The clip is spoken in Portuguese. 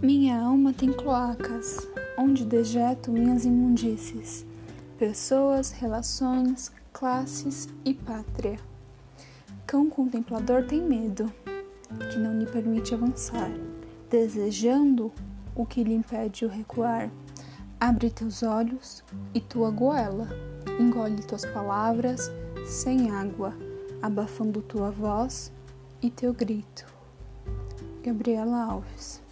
Minha alma tem cloacas, onde dejeto minhas imundícies, pessoas, relações, classes e pátria. Cão contemplador tem medo, que não lhe permite avançar, desejando o que lhe impede o recuar. Abre teus olhos e tua goela, engole tuas palavras sem água, abafando tua voz e teu grito. Gabriela Alves